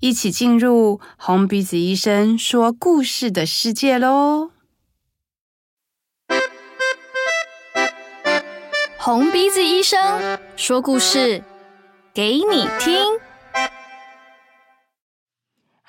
一起进入红鼻子医生说故事的世界喽！红鼻子医生说故事给你听。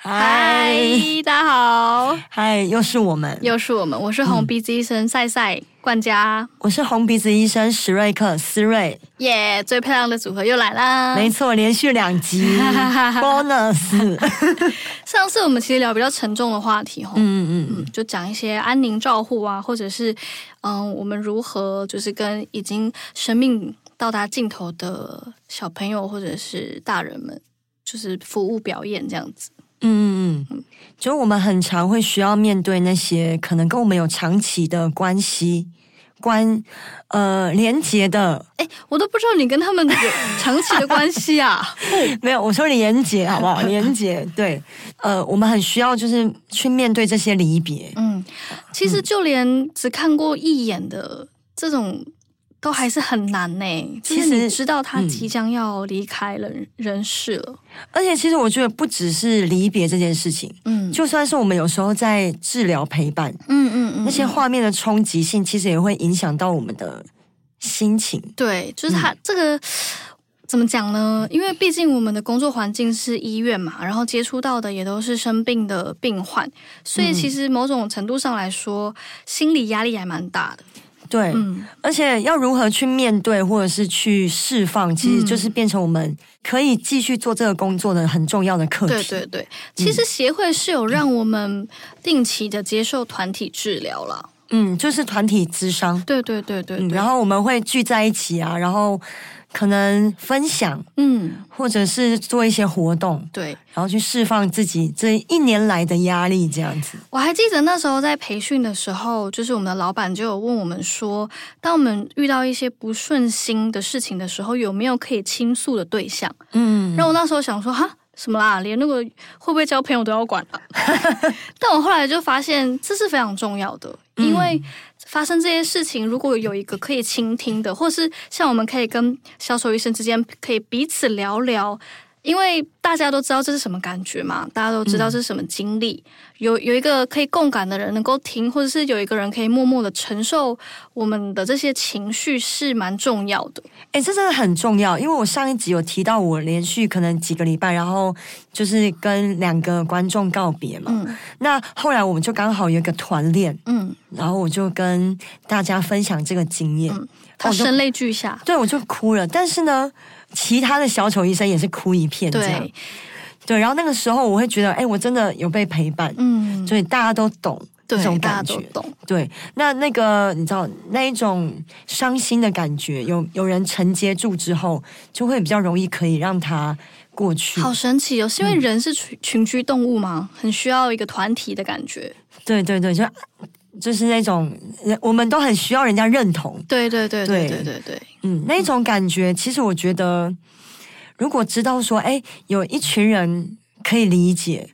嗨，大家好！嗨，又是我们，又是我们。我是红鼻子医生赛赛冠佳，我是红鼻子医生史瑞克思瑞。耶，最漂亮的组合又来啦！没错，连续两集 bonus。上次我们其实聊比较沉重的话题，嗯嗯嗯，就讲一些安宁照护啊，或者是嗯，我们如何就是跟已经生命到达尽头的小朋友或者是大人们，就是服务表演这样子。嗯嗯嗯，就我们很常会需要面对那些可能跟我们有长期的关系关呃连结的，哎，我都不知道你跟他们有长期的关系啊。没有，我说连结好不好？连结对，呃，我们很需要就是去面对这些离别。嗯，其实就连只看过一眼的这种。都还是很难呢。其实你知道他即将要离开了人世了，而且其实我觉得不只是离别这件事情，嗯，就算是我们有时候在治疗陪伴，嗯嗯嗯，那些画面的冲击性，其实也会影响到我们的心情。对，就是他这个怎么讲呢？因为毕竟我们的工作环境是医院嘛，然后接触到的也都是生病的病患，所以其实某种程度上来说，心理压力还蛮大的。对，嗯，而且要如何去面对或者是去释放，其实就是变成我们可以继续做这个工作的很重要的课题。对对对，其实协会是有让我们定期的接受团体治疗了。嗯，就是团体咨商。对对对对，对，嗯，然后我们会聚在一起啊，然后。可能分享，嗯，或者是做一些活动，对，然后去释放自己这一年来的压力，这样子。我还记得那时候在培训的时候，就是我们的老板就有问我们说，当我们遇到一些不顺心的事情的时候，有没有可以倾诉的对象？嗯，然后我那时候想说，哈，什么啦？连那个会不会交朋友都要管了？但我后来就发现，这是非常重要的，因为。发生这些事情，如果有一个可以倾听的，或是像我们可以跟销售医生之间可以彼此聊聊，因为大家都知道这是什么感觉嘛，大家都知道这是什么经历，嗯、有有一个可以共感的人能够听，或者是有一个人可以默默的承受我们的这些情绪，是蛮重要的。哎，这真的很重要，因为我上一集有提到，我连续可能几个礼拜，然后就是跟两个观众告别嘛。嗯、那后来我们就刚好有一个团练，嗯，然后我就跟大家分享这个经验，嗯、他声泪俱下，对，我就哭了。但是呢。其他的小丑医生也是哭一片，这样对，对。然后那个时候，我会觉得，哎，我真的有被陪伴，嗯，所以大家都懂这种感觉，懂。对，那那个你知道那一种伤心的感觉，有有人承接住之后，就会比较容易可以让它过去。好神奇哦，是因为人是群群居动物吗？嗯、很需要一个团体的感觉。对对对，就。就是那种，我们都很需要人家认同。对对对对对对对，嗯，那种感觉，其实我觉得，如果知道说，哎，有一群人可以理解，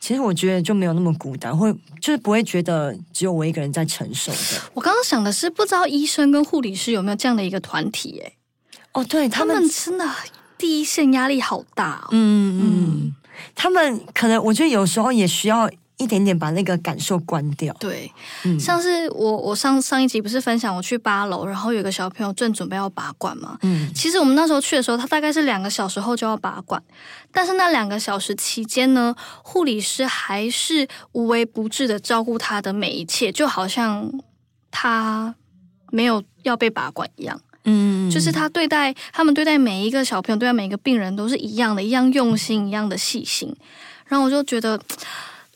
其实我觉得就没有那么孤单，或就是不会觉得只有我一个人在承受的。我刚刚想的是，不知道医生跟护理师有没有这样的一个团体？哎，哦，对他们，真的第一线压力好大哦。嗯嗯，他们可能我觉得有时候也需要。一点点把那个感受关掉。对，嗯、像是我我上上一集不是分享我去八楼，然后有个小朋友正准备要拔管嘛。嗯，其实我们那时候去的时候，他大概是两个小时后就要拔管，但是那两个小时期间呢，护理师还是无微不至的照顾他的每一切，就好像他没有要被拔管一样。嗯，就是他对待他们对待每一个小朋友，对待每一个病人都是一样的，一样用心，一样的细心。然后我就觉得。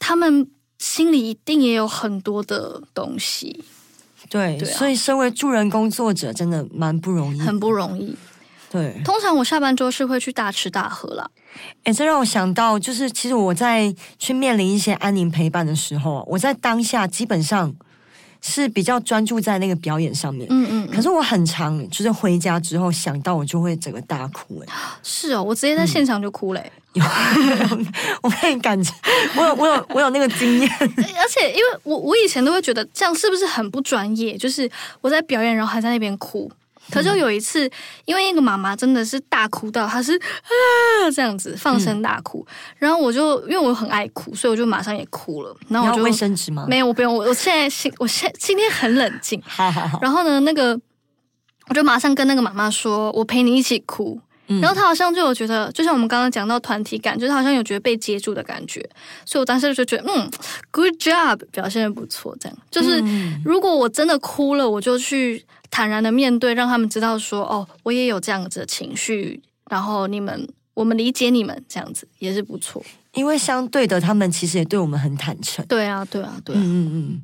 他们心里一定也有很多的东西，对，对啊，所以身为助人工作者真的蛮不容易，很不容易。对，通常我下班之后是会去大吃大喝啦。哎，这让我想到，就是其实我在去面临一些安宁陪伴的时候，我在当下基本上是比较专注在那个表演上面。嗯嗯。可是我很常就是回家之后想到我就会整个大哭。哎，是哦，我直接在现场就哭嘞。有，我可以感觉，我有我有我有那个经验。而且因为我我以前都会觉得这样是不是很不专业？就是我在表演，然后还在那边哭。可是有一次，因为那个妈妈真的是大哭到，她是啊这样子放声大哭，嗯、然后我就因为我很爱哭，所以我就马上也哭了。然后我就卫生纸吗？没有，我不用。我我现在心，我现今天很冷静。好好好。然后呢，那个我就马上跟那个妈妈说，我陪你一起哭。嗯、然后她好像就有觉得，就像我们刚刚讲到团体感，就是好像有觉得被接住的感觉。所以我当时就觉得，嗯，good job，表现的不错。这样就是，嗯、如果我真的哭了，我就去。坦然的面对，让他们知道说：“哦，我也有这样子的情绪，然后你们，我们理解你们，这样子也是不错。因为相对的，他们其实也对我们很坦诚。对啊，对啊，对啊。嗯嗯嗯。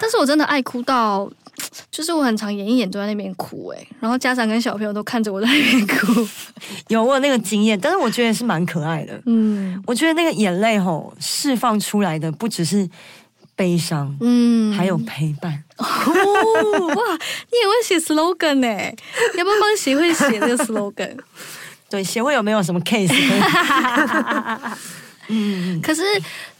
但是我真的爱哭到，就是我很常演一演都在那边哭哎，然后家长跟小朋友都看着我在那边哭。有我有那个经验，但是我觉得是蛮可爱的。嗯，我觉得那个眼泪吼释放出来的不只是。悲伤，嗯，还有陪伴。哦，哇，你也会写 slogan 呢？要不要帮协会写这个 slogan？对，协会有没有什么 case？嗯，可是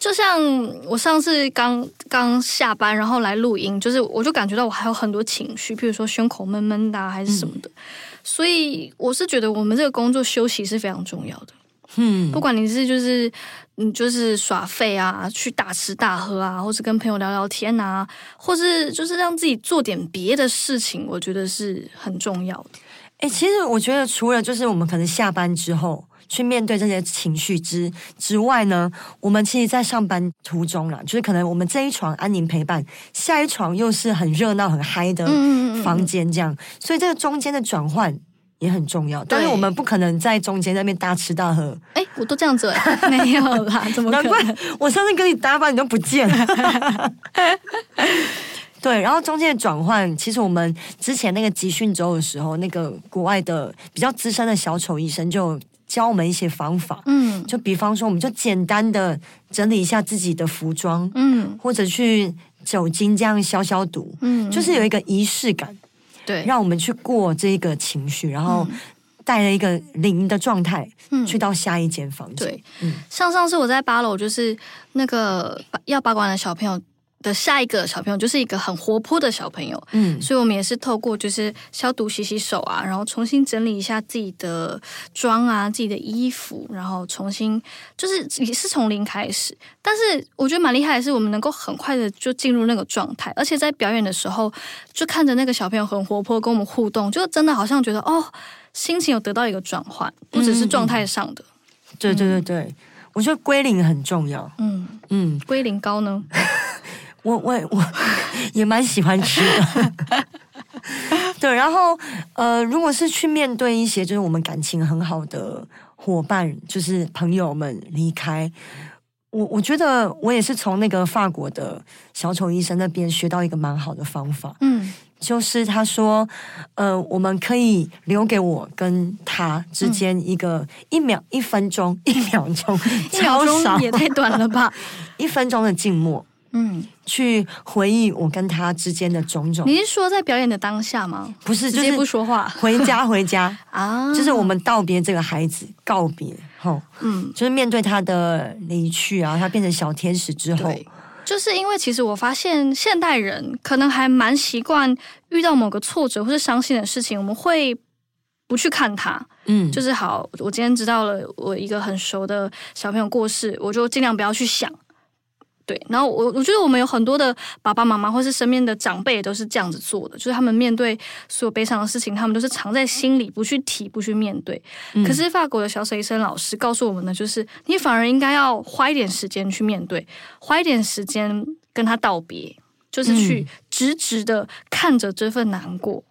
就像我上次刚刚下班，然后来录音，就是我就感觉到我还有很多情绪，譬如说胸口闷闷的，还是什么的。嗯，所以我是觉得我们这个工作休息是非常重要的。嗯，不管你是就是。嗯，就是耍废啊，去大吃大喝啊，或是跟朋友聊聊天啊，或是就是让自己做点别的事情，我觉得是很重要的。哎、欸，其实我觉得除了就是我们可能下班之后去面对这些情绪之之外呢，我们其实，在上班途中啦，就是可能我们这一床安宁陪伴，下一床又是很热闹很嗨的房间，这样，嗯嗯嗯嗯，所以这个中间的转换。也很重要，但是我们不可能在中间那边大吃大喝。哎，我都这样子，没有啦，怎么可能？难怪我上次跟你搭班，你都不见了。对，然后中间的转换，其实我们之前那个集训周的时候，那个国外的比较资深的小丑医生就教我们一些方法。嗯，就比方说，我们就简单的整理一下自己的服装，嗯，或者去酒精这样消消毒，嗯，就是有一个仪式感。对，让我们去过这个情绪，然后带了一个零的状态，嗯，去到下一间房间。对，嗯，像上次我在八楼，就是那个要拔管的小朋友。的下一个小朋友就是一个很活泼的小朋友，嗯，所以我们也是透过就是消毒、洗洗手啊，然后重新整理一下自己的妆啊、自己的衣服，然后重新就是也是从零开始。但是我觉得蛮厉害的是，我们能够很快的就进入那个状态，而且在表演的时候，就看着那个小朋友很活泼，跟我们互动，就真的好像觉得哦，心情有得到一个转换，不只是状态上的。嗯嗯，对对对对，我觉得归零很重要。嗯嗯，归零高呢？我我我也蛮喜欢吃的，对。然后呃，如果是去面对一些就是我们感情很好的伙伴，就是朋友们离开，我我觉得我也是从那个法国的小丑医生那边学到一个蛮好的方法，嗯，就是他说，呃，我们可以留给我跟他之间一个一秒、一分钟、一秒钟，一秒钟也太短了吧，一分钟的静默。嗯，去回忆我跟他之间的种种。你是说在表演的当下吗？不是，直接不说话，回家回家。啊，就是我们道别这个孩子，告别后，嗯，就是面对他的离去啊，他变成小天使之后，就是因为其实我发现现代人可能还蛮习惯遇到某个挫折或是伤心的事情，我们会不去看他，嗯，就是好，我今天知道了我一个很熟的小朋友过世，我就尽量不要去想。对，然后我我觉得我们有很多的爸爸妈妈或是身边的长辈都是这样子做的，就是他们面对所有悲伤的事情，他们都是藏在心里，不去提，不去面对。嗯、可是法国的小丑医生老师告诉我们的就是，你反而应该要花一点时间去面对，花一点时间跟他道别，就是去直直的看着这份难过，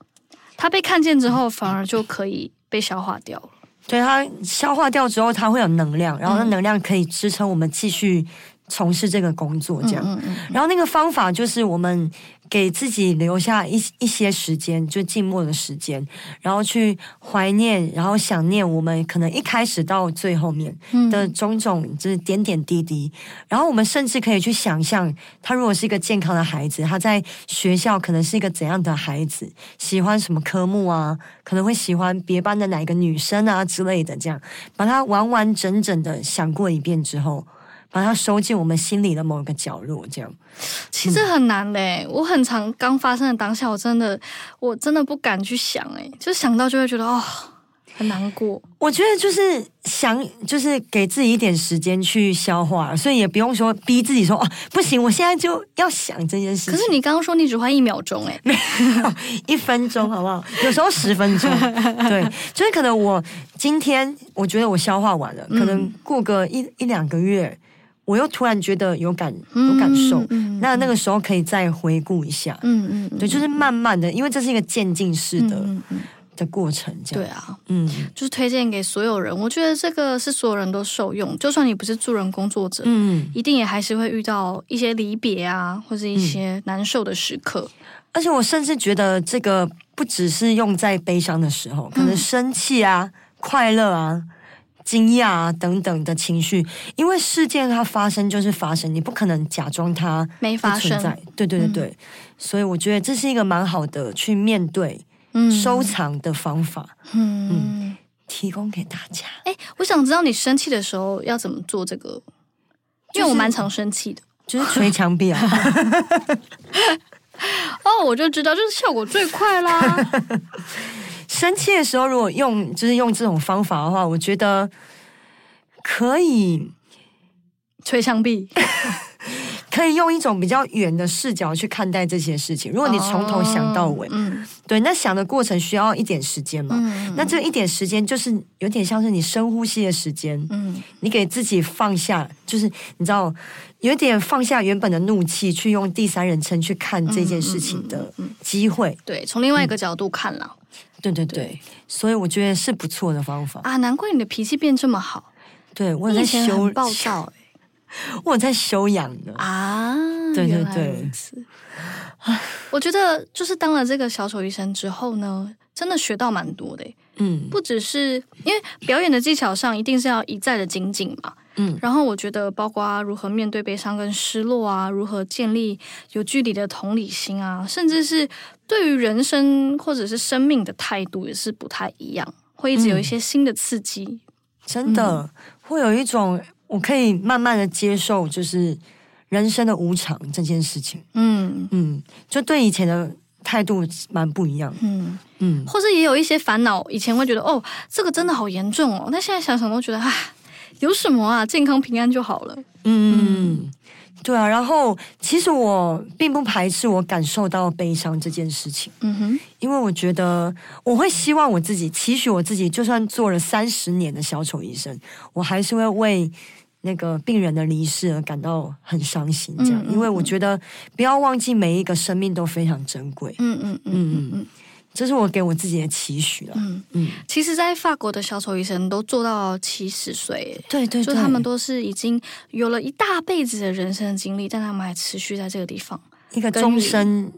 他被看见之后，反而就可以被消化掉了。对，他消化掉之后，他会有能量，然后那能量可以支撑我们继续。从事这个工作，这样。嗯嗯嗯，然后那个方法就是我们给自己留下一一些时间，就静默的时间，然后去怀念，然后想念我们可能一开始到最后面的种种，就是点点滴滴。然后我们甚至可以去想象，他如果是一个健康的孩子，他在学校可能是一个怎样的孩子，喜欢什么科目啊？可能会喜欢别班的哪一个女生啊之类的，这样把它完完整整的想过一遍之后。把它收进我们心里的某一个角落，这样其实很难嘞。嗯、我很常刚发生的当下，我真的我真的不敢去想，哎，就想到就会觉得哦，很难过。我觉得就是想，就是给自己一点时间去消化，所以也不用说逼自己说哦，不行，我现在就要想这件事。可是你刚刚说你只花一秒钟，哎，一分钟好不好？有时候十分钟，对，就是可能我今天我觉得我消化完了，可能过个一一两个月。我又突然觉得有感有感受，嗯嗯、那那个时候可以再回顾一下，嗯嗯，嗯。对，就是慢慢的，因为这是一个渐进式的、的过程，这样。对啊，嗯，就是推荐给所有人，我觉得这个是所有人都受用，就算你不是助人工作者，嗯，一定也还是会遇到一些离别啊，或者一些难受的时刻，而且我甚至觉得这个不只是用在悲伤的时候，可能生气啊、嗯、快乐啊。惊讶啊，等等的情绪，因为事件它发生就是发生，你不可能假装它没发生。对对对对，嗯、所以我觉得这是一个蛮好的去面对、嗯、收藏的方法。嗯，嗯，提供给大家。哎，我想知道你生气的时候要怎么做这个，因为我蛮常生气的，就是捶墙壁啊。哦，我就知道，就是效果最快啦。生气的时候，如果用就是用这种方法的话，我觉得可以捶墙壁，可以用一种比较远的视角去看待这些事情。如果你从头想到尾，嗯，对，那想的过程需要一点时间嘛。嗯，那这一点时间就是有点像是你深呼吸的时间。嗯，你给自己放下，就是你知道，有点放下原本的怒气，去用第三人称去看这件事情的机会。对，从另外一个角度看了。对对对，对所以我觉得是不错的方法啊！难怪你的脾气变这么好。对，我在修暴躁，我在修养的啊！对对对，我觉得就是当了这个小丑医生之后呢，真的学到蛮多的。嗯，不只是因为表演的技巧上一定是要一再的精进嘛。嗯，然后我觉得包括如何面对悲伤跟失落啊，如何建立有距离的同理心啊，甚至是对于人生或者是生命的态度也是不太一样，会一直有一些新的刺激。嗯、真的、嗯、会有一种我可以慢慢的接受，就是人生的无常这件事情。嗯嗯，就对以前的态度蛮不一样。嗯嗯，或者也有一些烦恼，以前会觉得哦，这个真的好严重哦，那现在想想都觉得唉。有什么啊？健康平安就好了。嗯，对啊。然后，其实我并不排斥我感受到悲伤这件事情。嗯哼，因为我觉得我会希望我自己，期许我自己，就算做了三十年的小丑医生，我还是会为那个病人的离世而感到很伤心。这样，嗯嗯嗯，因为我觉得不要忘记每一个生命都非常珍贵。嗯嗯嗯嗯嗯。嗯这是我给我自己的期许了。嗯嗯，其实，在法国的小丑医生都做到七十岁，对对，就他们都是已经有了一大辈子的人生的经历，但他们还持续在这个地方，一个终身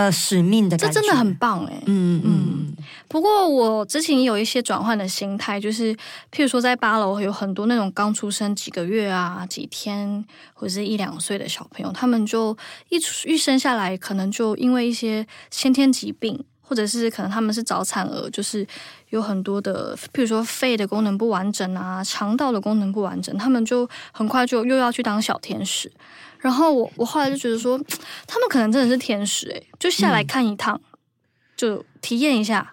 的使命的感觉，这真的很棒哎。嗯嗯嗯。不过我之前也有一些转换的心态，就是譬如说在八楼有很多那种刚出生几个月啊、几天或者是一两岁的小朋友，他们就一出一生下来，可能就因为一些先天疾病，或者是可能他们是早产儿，就是有很多的，譬如说肺的功能不完整啊、肠道的功能不完整，他们就很快就又要去当小天使。然后我我后来就觉得说，他们可能真的是天使诶，就下来看一趟，嗯、就体验一下。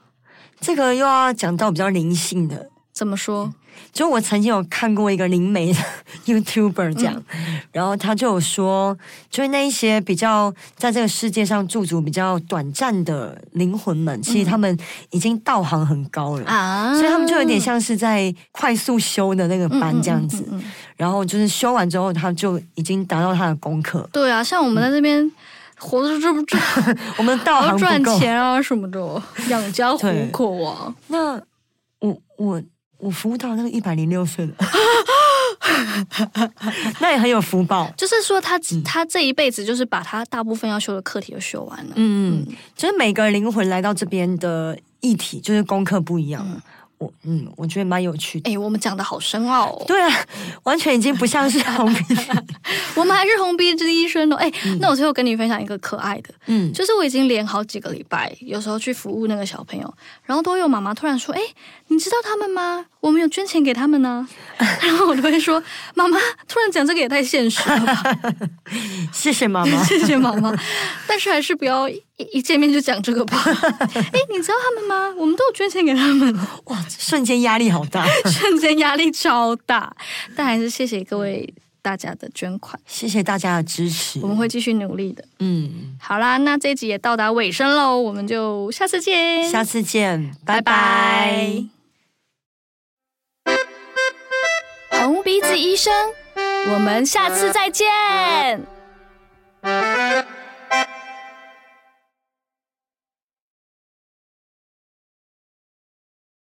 这个又要讲到比较灵性的，怎么说？就我曾经有看过一个灵媒的 YouTuber 讲，嗯、然后他就有说，就是那一些比较在这个世界上驻足比较短暂的灵魂们，其实他们已经道行很高了啊，所以他们就有点像是在快速修的那个班这样子，然后就是修完之后，他就已经达到他的功课。对啊，像我们在这边。嗯活着这不这，我们道行 赚钱啊什么的，养家糊口啊。那我我我服务到那个一百零六岁的，那也很有福报。就是说他，他他这一辈子就是把他大部分要修的课题都修完了。嗯嗯，就是每个灵魂来到这边的议题，就是功课不一样。嗯我嗯，我觉得蛮有趣的。哎、欸，我们讲的好深奥哦。对啊，完全已经不像是红鼻子，我们还是红鼻子医生哦。哎、欸，嗯、那我最后跟你分享一个可爱的，嗯，就是我已经连好几个礼拜，有时候去服务那个小朋友，然后都有妈妈突然说：“哎、欸，你知道他们吗？我们有捐钱给他们呢。”然后我都会说：“妈妈，突然讲这个也太现实了吧。”谢谢妈妈，谢谢妈妈，但是还是不要。一见面就讲这个吧。哎，你知道他们吗？我们都有捐钱给他们。哇，瞬间压力好大，瞬间压力超大。但还是谢谢各位大家的捐款，谢谢大家的支持，我们会继续努力的。嗯，好啦，那这一集也到达尾声喽，我们就下次见，下次见，拜拜。红鼻子医生，我们下次再见。